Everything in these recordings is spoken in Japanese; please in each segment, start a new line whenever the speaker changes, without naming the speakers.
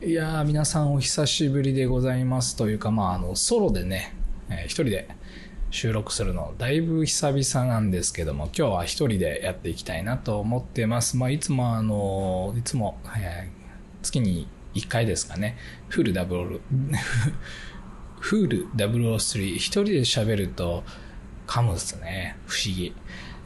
いや、皆さんお久しぶりでございますというか、まあ、あの、ソロでね、えー一人で収録するの、だいぶ久々なんですけども、今日は一人でやっていきたいなと思ってます。まあ、いつもあの、いつも、えー月に1回ですかね、フルダブル、フル003、一人で喋ると噛むっすね。不思議。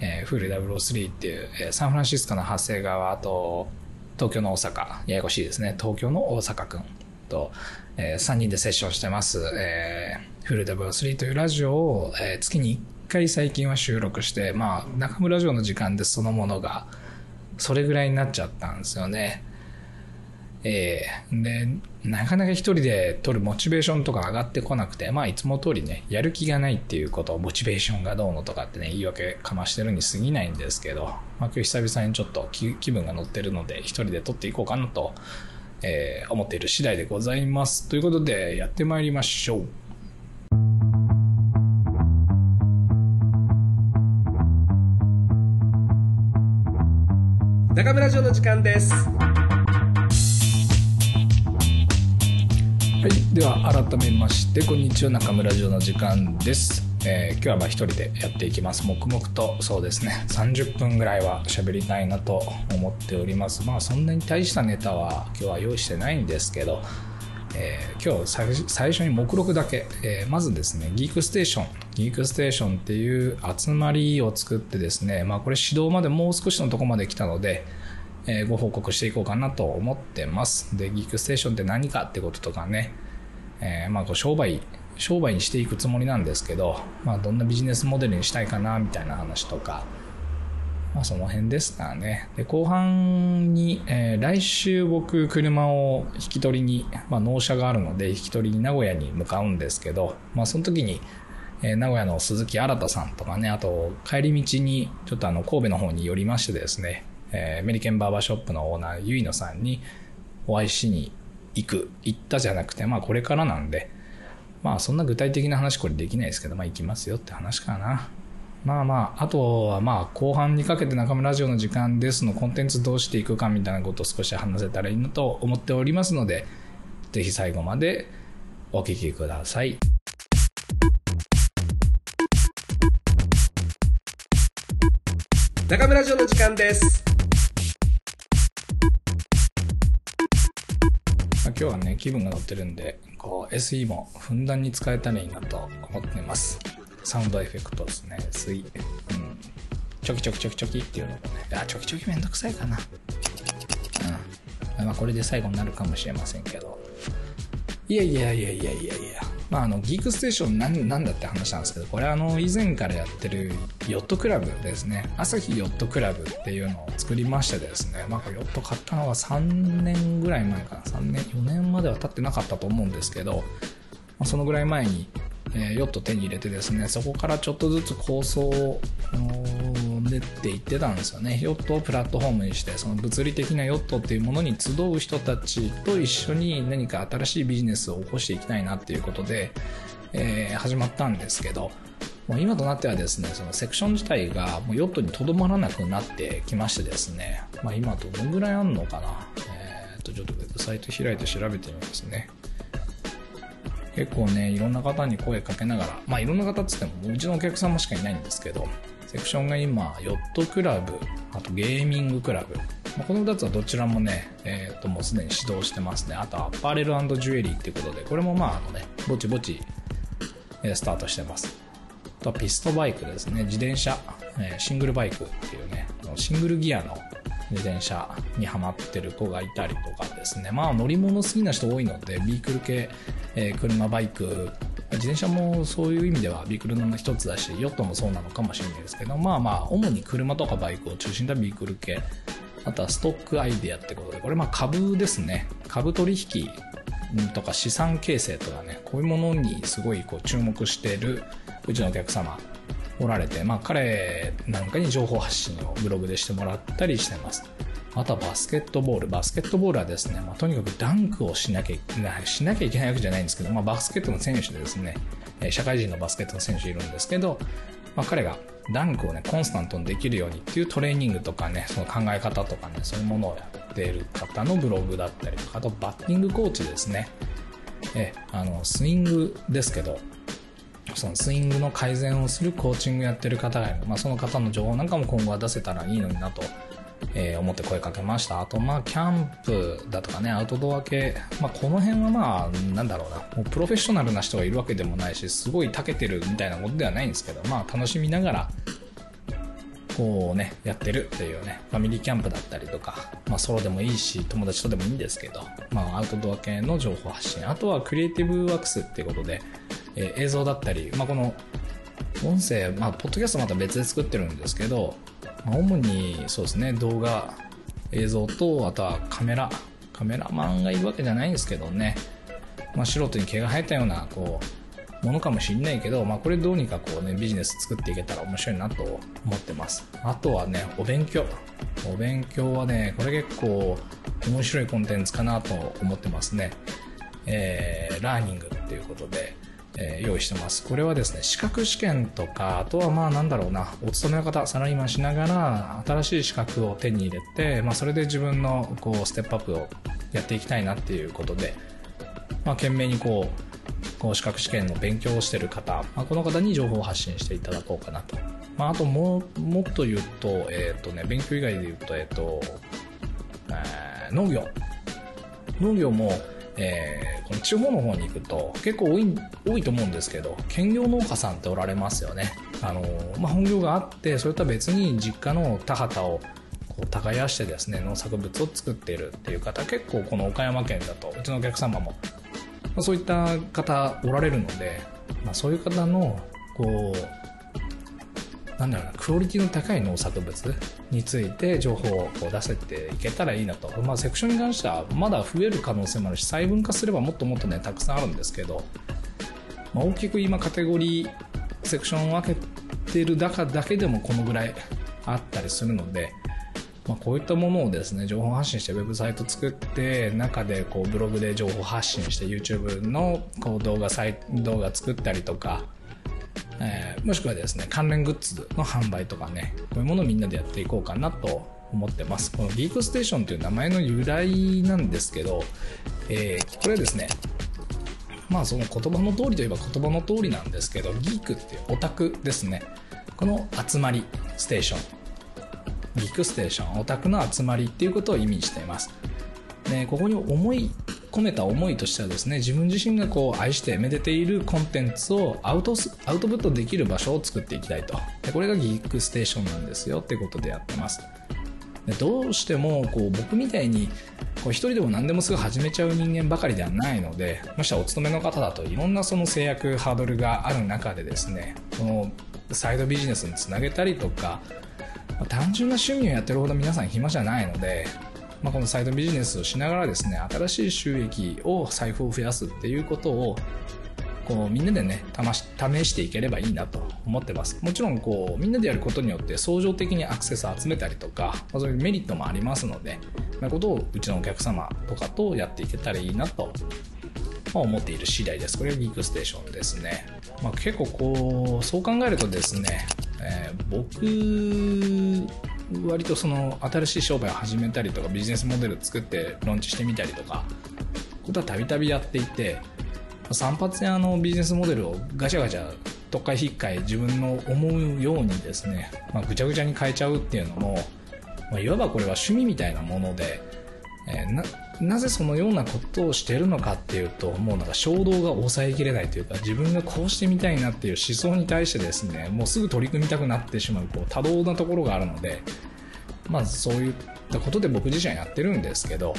えーフル003っていう、えーサンフランシスコの長谷川と、東京の大阪、ややこしいですね。東京の大阪くんと、え3人でセッションしてます。えーフルデブル3というラジオを、えー月に1回最近は収録して、まあ、中村城の時間でそのものが、それぐらいになっちゃったんですよね。えーで、なかなか一人で撮るモチベーションとか上がってこなくて、まあいつも通りね、やる気がないっていうこと、モチベーションがどうのとかってね、言い訳かましてるに過ぎないんですけど、まあ今日久々にちょっと気分が乗ってるので、一人で撮っていこうかなと、えー思っている次第でございます。ということで、やってまいりましょう。
中村城の時間です
はい。では、改めまして、こんにちは、中村城の時間です。えー今日はまあ一人でやっていきます。黙々と、そうですね、30分ぐらいは喋りたいなと思っております。まあ、そんなに大したネタは今日は用意してないんですけど、えー今日最初に目録だけ、えーまずですね、ギークステーション、ギークステーションっていう集まりを作ってですね、まあこれ指導までもう少しのとこまで来たので、えーご報告していこうかなと思ってます。で、ギークステーションって何かってこととかね、えーまあこう商売、商売にしていくつもりなんですけど、まあどんなビジネスモデルにしたいかなみたいな話とか、まあその辺ですからね。で、後半に、えー来週僕車を引き取りに、まあ納車があるので引き取りに名古屋に向かうんですけど、まあその時に、え名古屋の鈴木新さんとかね、あと帰り道にちょっとあの神戸の方に寄りましてですね、えーメリケンバーバーショップのオーナー、ゆいのさんにお会いしに行く。行ったじゃなくて、まあこれからなんで、まあそんな具体的な話これできないですけど、まあ行きますよって話かな。まあまあ、あとはまあ後半にかけて中村ラジオの時間ですのコンテンツどうしていくかみたいなことを少し話せたらいいなと思っておりますので、ぜひ最後までお聞きください。
中村城の時間です
今日はね、気分が乗ってるんで、こう SE もふんだんに使えたらいいなと思ってます。sound effect ですね、SE。うん。チョキチョキチョキチョキっていうのもね、あ、チョキチョキめんどくさいかな。うん。まあこれで最後になるかもしれませんけど。いやいやいやいやいやいや。まああの、 Geek Station なんなんだって話なんですけど、これあの、以前からやってるヨットクラブですね。朝日ヨットクラブっていうのを作りましてですね。まあヨット買ったのは3年ぐらい前かな。3年、4年までは経ってなかったと思うんですけど、まあそのぐらい前に、えーヨット手に入れてですね、そこからちょっとずつ構想をあのー練っていってたんですよね。ヨットをプラットフォームにして、その物理的なヨットっていうものに集う人たちと一緒に何か新しいビジネスを起こしていきたいなっていうことで、えー始まったんですけど、もう今となってはですね、そのセクション自体がもうヨットにとどまらなくなってきましてですね、まあ今どのぐらいあんのかな。えーっと、ちょっとウェブサイト開いて調べてみますね。結構ね、いろんな方に声かけながら、まあいろんな方っつっても、うちのお客様しかいないんですけど、セクションが今、ヨットクラブ、あとゲーミングクラブ。まあこの2つはどちらもね、えっ、ともうすでに指導してますね。あとアパレルジュエリーっていうことで、これもまああのね、ぼちぼち、えースタートしてます。あとはピストバイクですね。自転車、えシングルバイクっていうね、シングルギアの自転車にハマってる子がいたりとかですね。まあ乗り物好きな人多いので、ビークル系、えー車、バイク、自転車もそういう意味ではビークルの一つだし、ヨットもそうなのかもしれないですけど、まあまあ、主に車とかバイクを中心とビークル系、あとはストックアイデアってことで、これまあ株ですね。株取引とか資産形成とかね、こういうものにすごいこう注目してるうちのお客様おられて、まあ彼なんかに情報発信をブログでしてもらったりしてます。あとはバスケットボール。バスケットボールはですね、まあ、とにかくダンクをしなきゃいけない、しなきゃいけないわけじゃないんですけど、まあ、バスケットの選手でですね、社会人のバスケットの選手いるんですけど、まあ、彼がダンクをね、コンスタントにできるようにっていうトレーニングとかね、その考え方とかね、そういうものをやっている方のブログだったりとか、あとバッティングコーチですね。え、あの、スイングですけど、そのスイングの改善をするコーチングやってる方がいる。まあ、その方の情報なんかも今後は出せたらいいのになと、えー、思って声かけました。あと、まあ、キャンプだとかね、アウトドア系。まあ、この辺はまあ、なんだろうな。もうプロフェッショナルな人がいるわけでもないし、すごい長けてるみたいなことではないんですけど、まあ、楽しみながら、こうね、やってるっていうね、ファミリーキャンプだったりとか、まあソロでもいいし、友達とでもいいんですけど、まあアウトドア系の情報発信、あとはクリエイティブワークスっていうことで、えー、映像だったり、まあこの音声、まあポッドキャストまた別で作ってるんですけど、まあ、主にそうですね、動画、映像と、あとはカメラ、カメラマンがいるわけじゃないんですけどね、まあ素人に毛が生えたような、こう、ものかもしれないけど、まあ、これどうにかこうね、ビジネス作っていけたら面白いなと思ってます。あとはね、お勉強。お勉強はね、これ結構面白いコンテンツかなと思ってますね。えー、ラーニングっていうことで、えー、用意してます。これはですね、資格試験とか、あとはまあなんだろうな、お勤めの方、サラリーマンしながら、新しい資格を手に入れて、まあそれで自分のこう、ステップアップをやっていきたいなっていうことで、まあ懸命にこう、こう資格試験の勉強をしてる方、まあ、この方に情報を発信していただこうかなと。まあ、あとも、もっと言うと、えっ、ー、とね、勉強以外で言うと、えっ、ー、と、えー、農業。農業も、えー、この地方の方に行くと結構多い多いと思うんですけど兼業農家さんっておられますよね。あの、まあ、本業があってそれとは別に実家の田畑をこう耕してですね農作物を作っているっていう方結構この岡山県だとうちのお客様もまあ、そういった方おられるので、まあ、そういう方のこうなんだろうなクオリティの高い農作物について情報をこう出せていけたらいいなと、まあ、セクションに関してはまだ増える可能性もあるし細分化すればもっともっとねたくさんあるんですけど、まあ、大きく今カテゴリーセクションを分けてる中だけでもこのぐらいあったりするので、まあ、こういったものをですね、情報発信してウェブサイト作って、中でこうブログで情報発信して YouTube のこう動画サイ動画作ったりとか、えー、もしくはですね、関連グッズの販売とかね、こういうものをみんなでやっていこうかなと思ってます。このギークステーションという名前の由来なんですけど、えー、これはですね、まあその言葉の通りといえば言葉の通りなんですけど、ギークっていうオタクですね。この集まりステーション。ギークステーション、オタクの集まりっていうことを意味しています。で、ここに思い、込めた思いとしてはですね、自分自身がこう愛してめでているコンテンツをアウトアウトプットできる場所を作っていきたいと。でこれがギークステーションなんですよってことでやってます。でどうしてもこう僕みたいにこう一人でも何でもすぐ始めちゃう人間ばかりではないので、もしお勤めの方だといろんなその制約、ハードルがある中でですね、このサイドビジネスにつなげたりとか、単純な趣味をやってるほど皆さん暇じゃないので、まあ、このサイドビジネスをしながらですね、新しい収益を財布を増やすっていうことを、こうみんなでね、試していければいいなと思ってます。もちろんこうみんなでやることによって相乗的にアクセスを集めたりとか、まあ、そういうメリットもありますので、なことをうちのお客様とかとやっていけたらいいなと、思っている次第です。これがギークステーションですね。まあ、結構こう、そう考えるとですね、えー、僕、割とその新しい商売を始めたりとかビジネスモデルを作ってローンチしてみたりとか、ことはたびたびやっていて、散髪屋のビジネスモデルをガチャガチャ、とっかいひっかい自分の思うようにですね、まあ、ぐちゃぐちゃに変えちゃうっていうのも、まあ、いわばこれは趣味みたいなもので、えー、なぜそのようなことをしてるのかっていうともうなんか衝動が抑えきれないというか自分がこうしてみたいなっていう思想に対してですねもうすぐ取り組みたくなってしまうこう多動なところがあるのでまあそういったことで僕自身はやってるんですけど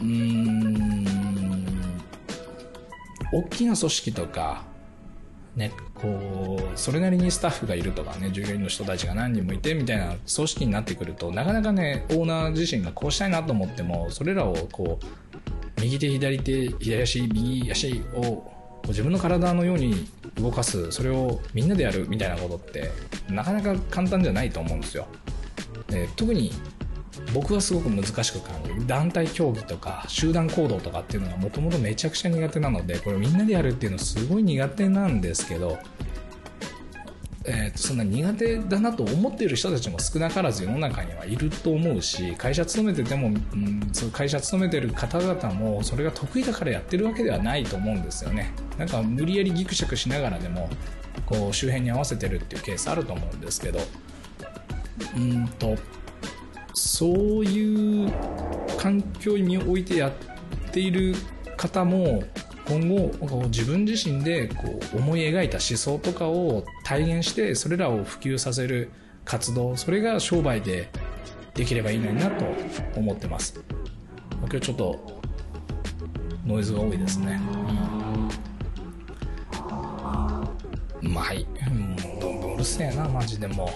うーん大きな組織とかね、こう、それなりにスタッフがいるとかね、従業員の人たちが何人もいてみたいな組織になってくると、なかなかね、オーナー自身がこうしたいなと思っても、それらをこう、右手、左手、左足、右足を自分の体のように動かす、それをみんなでやるみたいなことって、なかなか簡単じゃないと思うんですよ。で特に僕はすごく難しく感じる。団体競技とか集団行動とかっていうのがもともとめちゃくちゃ苦手なのでこれみんなでやるっていうのすごい苦手なんですけどえー、とそんな苦手だなと思っている人たちも少なからず世の中にはいると思うし会社勤めてても、うん、そ会社勤めてる方々もそれが得意だからやってるわけではないと思うんですよね。なんか無理やりギクシャクしながらでもこう周辺に合わせてるっていうケースあると思うんですけど。うんとそういう環境においてやっている方も今後自分自身でこう思い描いた思想とかを体現してそれらを普及させる活動それが商売でできればいいのになと思ってます。今日ちょっとノイズが多いですね、うん、まあはい。もううるせえなマジでも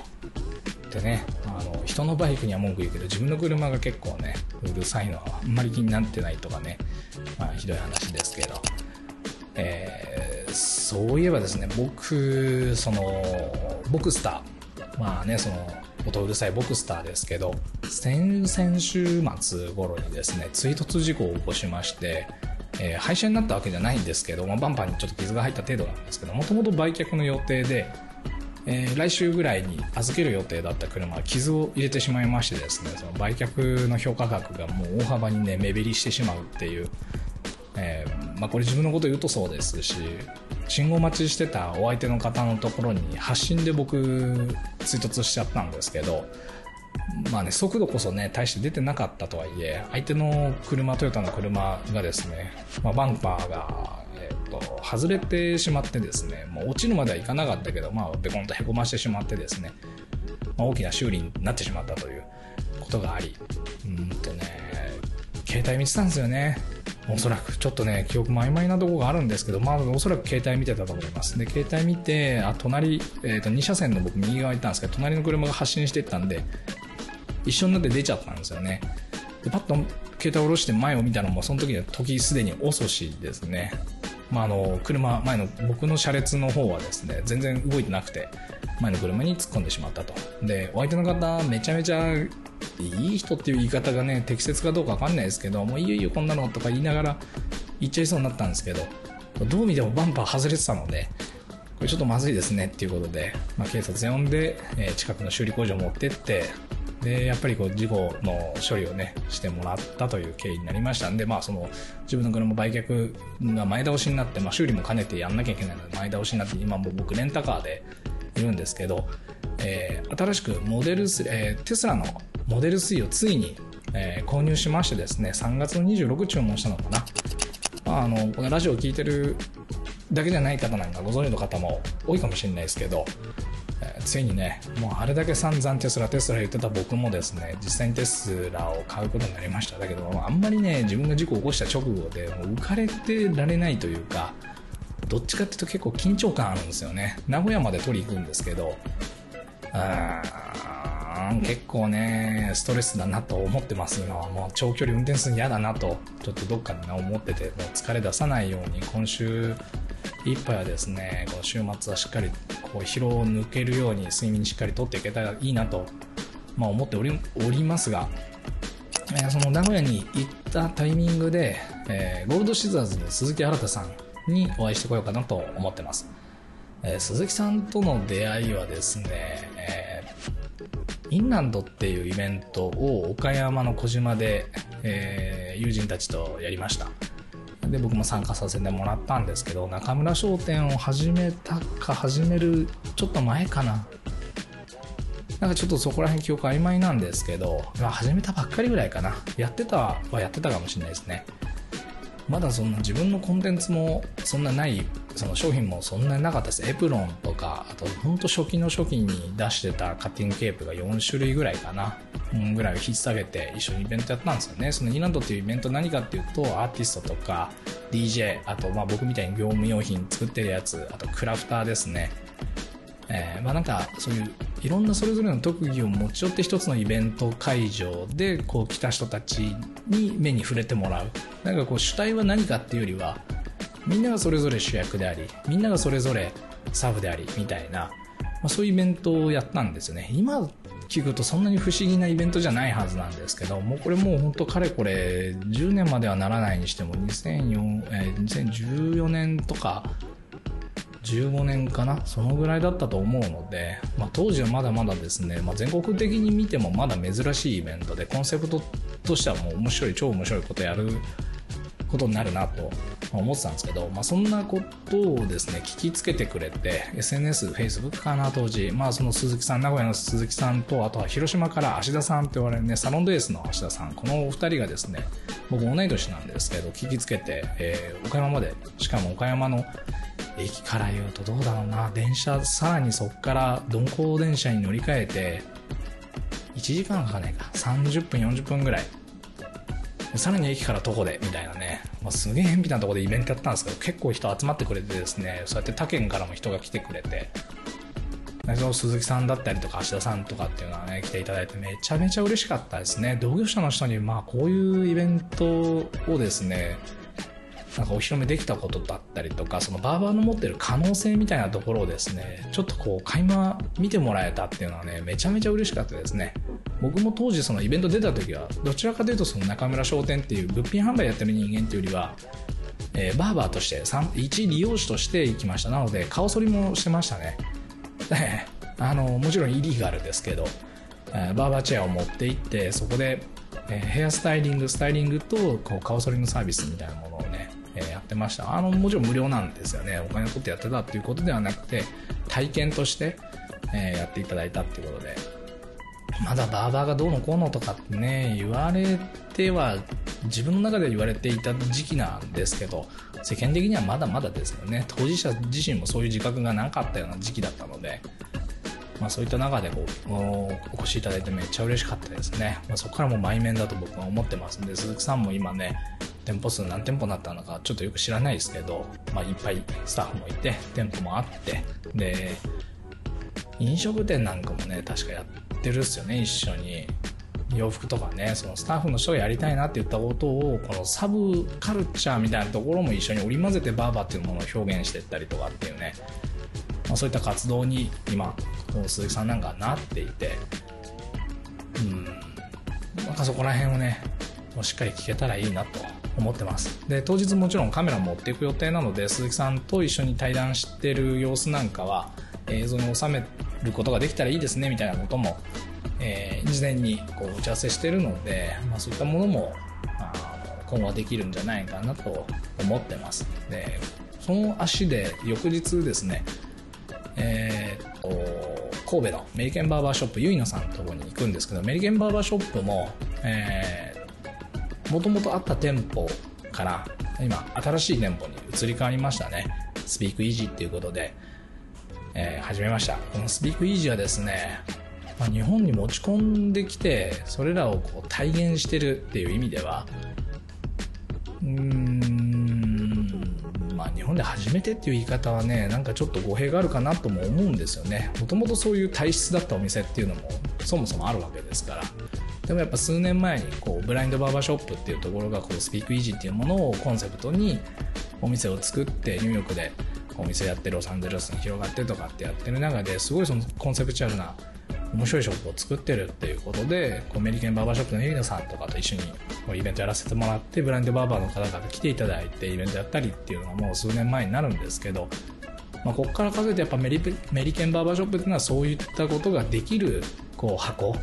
でねあの人のバイクには文句言うけど自分の車が結構ねうるさいのはあんまり気になってないとかね、まあ、ひどい話ですけど。えー、そういえばですね僕そのボクスター。まあねその音うるさいボクスターですけど先々週末頃にですね追突事故を起こしましてえー、廃車になったわけじゃないんですけど、まあ、バンパーにちょっと傷が入った程度なんですけどもともと売却の予定で、えー、来週ぐらいに預ける予定だった車は傷を入れてしまいましてですねその売却の評価額がもう大幅にね目減りしてしまうっていうえー、まあ、これ自分のこと言うとそうですし信号待ちしてたお相手の方のところに発進で僕追突しちゃったんですけどまあね速度こそね大して出てなかったとはいえ相手の車トヨタの車がですね、まあ、バンパーがと、外れてしまってですねもう落ちるまではいかなかったけど、まあ、ベコンとへこましてしまってですね、まあ、大きな修理になってしまったということがありうんとね携帯見てたんですよね。おそらくちょっとね記憶も曖昧なところがあるんですけどまあおそらく携帯見てたと思います。で携帯見てあ隣、えー、と2車線の僕右側行ったんですけど隣の車が発進してったんで一緒になって出ちゃったんですよね。でパッと携帯下ろして前を見たのもその時は時すでに遅しですね。まあ、あの車前の僕の車列の方はですね全然動いてなくて前の車に突っ込んでしまったと。でお相手の方めちゃめちゃいい人っていう言い方がね適切かどうか分かんないですけどもういよいよこんなのとか言いながら言っちゃいそうになったんですけどどう見てもバンパー外れてたのでこれちょっとまずいですねっていうことで、まあ、警察呼んで、え、近くの修理工場持ってってでやっぱりこう事故の処理をねしてもらったという経緯になりましたんで、まあ、その自分の車売却が前倒しになって、まあ、修理も兼ねてやんなきゃいけないので前倒しになって今も僕レンタカーでいるんですけど、えー、新しくモデル3、えー、テスラのモデル3をついに、えー、購入しましてですね、3月の26注文したのかな。まあ、あの、このラジオを聴いてるだけじゃない方なんかご存知の方も多いかもしれないですけど、ついにね、もうあれだけ散々テスラ、テスラ言ってた僕もですね、実際にテスラを買うことになりました。だけど、あんまりね、自分が事故を起こした直後で、もう浮かれてられないというか、どっちかっていうと結構緊張感あるんですよね。名古屋まで取り行くんですけど、あ結構ね、ストレスだなと思ってます、今は。もう長距離運転するの嫌だなと、ちょっとどっかで思ってて、もう疲れ出さないように、今週いっぱいはですね、この週末はしっかりこう疲労を抜けるように睡眠しっかりとっていけたらいいなと、まあ、思っておりおりますが、えー、その名古屋に行ったタイミングで、えー、ゴールドシザーズの鈴木新さんにお会いしてこようかなと思ってます。えー、鈴木さんとの出会いはですね、えインランドっていうイベントを岡山の小島で、えー、友人たちとやりましたで僕も参加させてもらったんですけど中村商店を始めたか始めるちょっと前かな。なんかちょっとそこら辺記憶曖昧なんですけど、まあ、始めたばっかりぐらいかな。やってたはやってたかもしれないですね。まだそんな自分のコンテンツもそんなないその商品もそんなになかったです。エプロンとかあと本当初期の初期に出してたカッティングケープが4種類ぐらいかな、うん、ぐらいを引っ提げて一緒にイベントやったんですよね。そのイランドっていうイベント何かっていうとアーティストとか DJ あとまあ僕みたいに業務用品作ってるやつあとクラフターですね。えー、まあなんかそういういろんなそれぞれの特技を持ち寄って一つのイベント会場でこう来た人たちに目に触れてもらう。なんかこう主体は何かっていうよりはみんながそれぞれ主役でありみんながそれぞれサブでありみたいな、まあ、そういうイベントをやったんですよね。今聞くとそんなに不思議なイベントじゃないはずなんですけどもうこれもう本当かれこれ10年まではならないにしても2004、えー、2014年とか15年かなそのぐらいだったと思うので、まあ、当時はまだまだですね、まあ、全国的に見てもまだ珍しいイベントでコンセプトとしてはもう面白い超面白いことやることになるなと思ってたんですけど、まあ、そんなことをですね聞きつけてくれて SNS、Facebook かな当時、まあ、その鈴木さん名古屋の鈴木さんとあとは広島から芦田さんって言われるねサロンドエースの芦田さん。このお二人がですね僕同い年なんですけど聞きつけて、えー、岡山までしかも岡山の駅から言うとどうだろうな。電車さらにそこから鈍行電車に乗り換えて1時間かかねえか。30分40分ぐらい。さらに駅から徒歩でみたいなね、まあ、すげえ偏僻なところでイベントやったんですけど結構人集まってくれてですねそうやって他県からも人が来てくれて。その鈴木さんだったりとか芦田さんとかっていうのはね来ていただいてめちゃめちゃ嬉しかったですね。同業者の人にまあこういうイベントをですねなんかお披露目できたことだったりとか、そのバーバーの持ってる可能性みたいなところをですね、ちょっとこう、垣間見てもらえたっていうのはね、めちゃめちゃ嬉しかったですね。僕も当時そのイベント出た時は、どちらかというとその中村商店っていう物品販売やってる人間っていうよりは、えー、バーバーとして、一利用者として行きました。なので、顔剃りもしてましたね。あの、もちろんイリーガルですけど、えー、バーバーチェアを持って行って、そこで、えー、ヘアスタイリング、スタイリングとこう顔剃りのサービスみたいなもの、え、やってました。あの、もちろん無料なんですよね。お金を取ってやってたっていうことではなくて、体験として、え、やっていただいたっていうことで、まだバーバーがどうのこうのとかってね、言われては、自分の中で言われていた時期なんですけど、世間的にはまだまだですよね。当事者自身もそういう自覚がなかったような時期だったので、まあ、そういった中でこうお越しいただいてめっちゃ嬉しかったですね。まあ、そこからもう面だと僕は思ってますんで、鈴木さんも今ね、店舗数何店舗になったのかちょっとよく知らないですけど、まあ、いっぱいスタッフもいて、店舗もあって、で、飲食店なんかもね、確かやってるっすよね、一緒に。洋服とかね、そのスタッフの人がやりたいなって言ったことを、このサブカルチャーみたいなところも一緒に織り交ぜてバーバーっていうものを表現していったりとかっていうね、まあ、そういった活動に今、鈴木さんなんかなっていて、うん、なんかそこら辺をね、もうしっかり聞けたらいいなと思ってます。で、当日もちろんカメラ持っていく予定なので、鈴木さんと一緒に対談してる様子なんかは、映像に収めることができたらいいですね、みたいなことも、えー、事前にこう打ち合わせしてるので、まあ、そういったものも、今後はできるんじゃないかなと思ってます。で、その足で翌日ですね、えー、っと、神戸のメリケンバーバーショップ、ゆいなさんのところに行くんですけど、メリケンバーバーショップも、えー、もともとあった店舗から今新しい店舗に移り変わりましたね。スピークイージーっていうことで、えー、始めました。このスピークイージーはですね、まあ、日本に持ち込んできて、それらをこう体現してるっていう意味では、うーん、まあ日本で初めてっていう言い方はね、なんかちょっと語弊があるかなとも思うんですよね。もともとそういう体質だったお店っていうのもそもそもあるわけですから。でもやっぱ数年前にこうブラインドバーバーショップっていうところがこうスピークイージーっていうものをコンセプトにお店を作ってニューヨークでお店やってロサンゼルスに広がってとかってやってる中ですごいそのコンセプチュアルな面白いショップを作ってるっていうことでこうメリケンバーバーショップのエリナさんとかと一緒にこうイベントやらせてもらってブラインドバーバーの方々来ていただいてイベントやったりっていうのがもう数年前になるんですけど、まあ、ここから数えてやっぱメリメリケンバーバーショップっていうのはそういったことができるこう箱を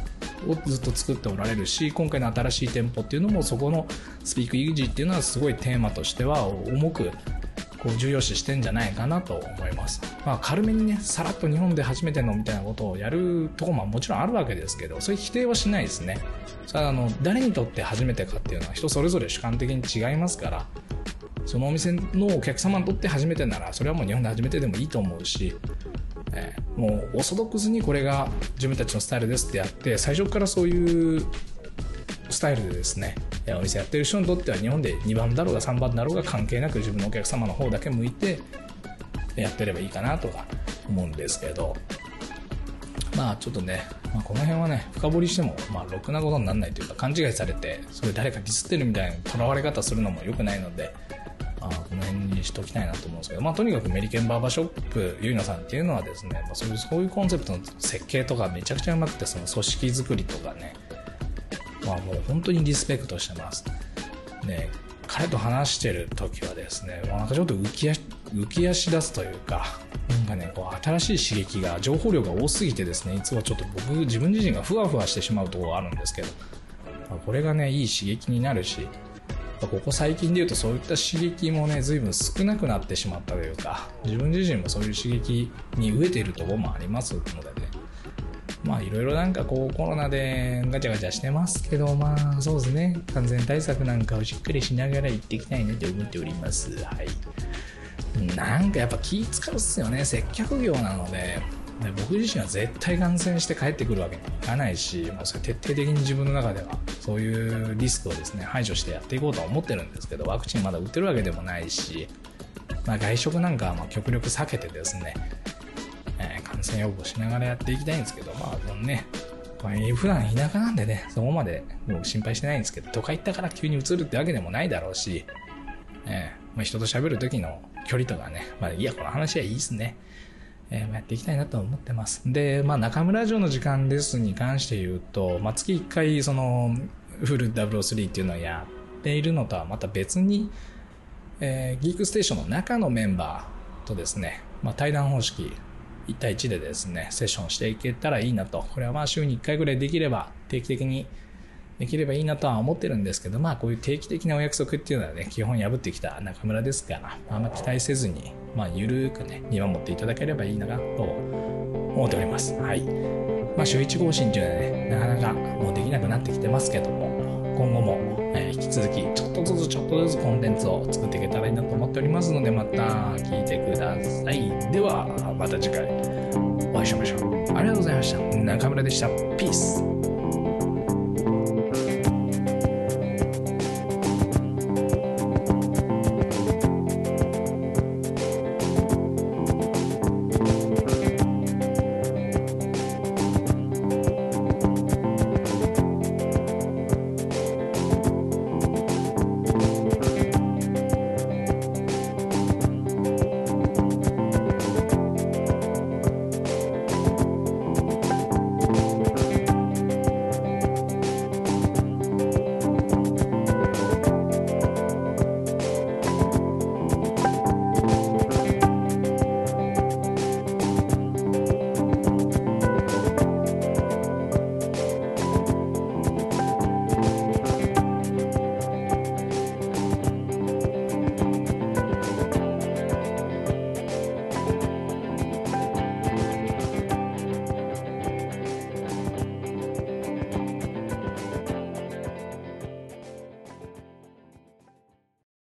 ずっと作っておられるし今回の新しい店舗っていうのもそこのスピークイグジーっていうのはすごいテーマとしては重くこう重要視してんじゃないかなと思います。まあ軽めにね、さらっと日本で初めてのみたいなことをやるとこももちろんあるわけですけど、そういう否定はしないですね。それあの、誰にとって初めてかっていうのは人それぞれ主観的に違いますから、そのお店のお客様にとって初めてなら、それはもう日本で初めてでもいいと思うし、えー、もうオーソドックスにこれが自分たちのスタイルですってやって、最初からそういうスタイルでですね、お店やってる人にとっては日本で2番だろうが3番だろうが関係なく自分のお客様の方だけ向いてやってればいいかなとか思うんですけど、まあちょっとね、まあ、この辺はね、深掘りしても、まあ、ろくなことにならないというか、勘違いされて、それ誰かディスってるみたいなとらわれ方するのも良くないので、にしときたいなと思うんですけど、まあ、とにかくメリケンバーバーショップ、ゆいなさんっていうのはですね、まあ、そういうそういうコンセプトの設計とかめちゃくちゃうまくて、その組織作りとかね、まあもう本当にリスペクトしてます。で、彼と話してる時はですね、もうなんかちょっと浮き足、浮き足立つというか、なんかね、こう、新しい刺激が、情報量が多すぎてですね、いつもちょっと僕、自分自身がふわふわしてしまうところがあるんですけど、これがね、いい刺激になるし、ここ最近で言うとそういった刺激もね、随分少なくなってしまったというか、自分自身もそういう刺激に飢えているところもありますのでね、まあいろいろなんかこうコロナでガチャガチャしてますけど、まあそうですね、完全対策なんかをしっかりしながら行っていきたいなと思っております。はい。なんかやっぱ気使うっすよね。接客業なので、で僕自身は絶対感染して帰ってくるわけにはいかないし、もうそれ徹底的に自分の中ではそういうリスクをですね、排除してやっていこうとは思ってるんですけど、ワクチンまだ打ってるわけでもないし、まあ、外食なんかはま極力避けてですね、えー、感染予防しながらやっていきたいんですけど、まあ、このね、まあ、普段田舎なんでね、そこまでもう心配してないんですけど、都会行ったから急に移るってわけでもないだろうし、えーまあ、人と喋る時の距離とかね、まあ、いや、この話はいいっすね。えー、やっていきたいなと思ってます。で、まあ、中村城の時間ですに関して言うと、まあ、月1回、その、フル003っていうのをやっているのとはまた別に、えー、ギークステーションの中のメンバーとですね、まあ、対談方式、1対1でですね、セッションしていけたらいいなと。これはまあ週に1回ぐらいできれば、定期的にできればいいなとは思ってるんですけど、まあこういう定期的なお約束っていうのはね、基本破ってきた中村ですから、あんま期待せずに、まあゆるーくね、見守っていただければいいなと思っております。はい。まあ週1更新っていうのはね、なかなかもうできなくなってきてますけども、今後も、えー、引き続きちょっとずつちょっとずつコンテンツを作っていけたらいいなと思っておりますので、また聞いてください。では、また次回お会いしましょう。ありがとうございました。中村でした。ピース。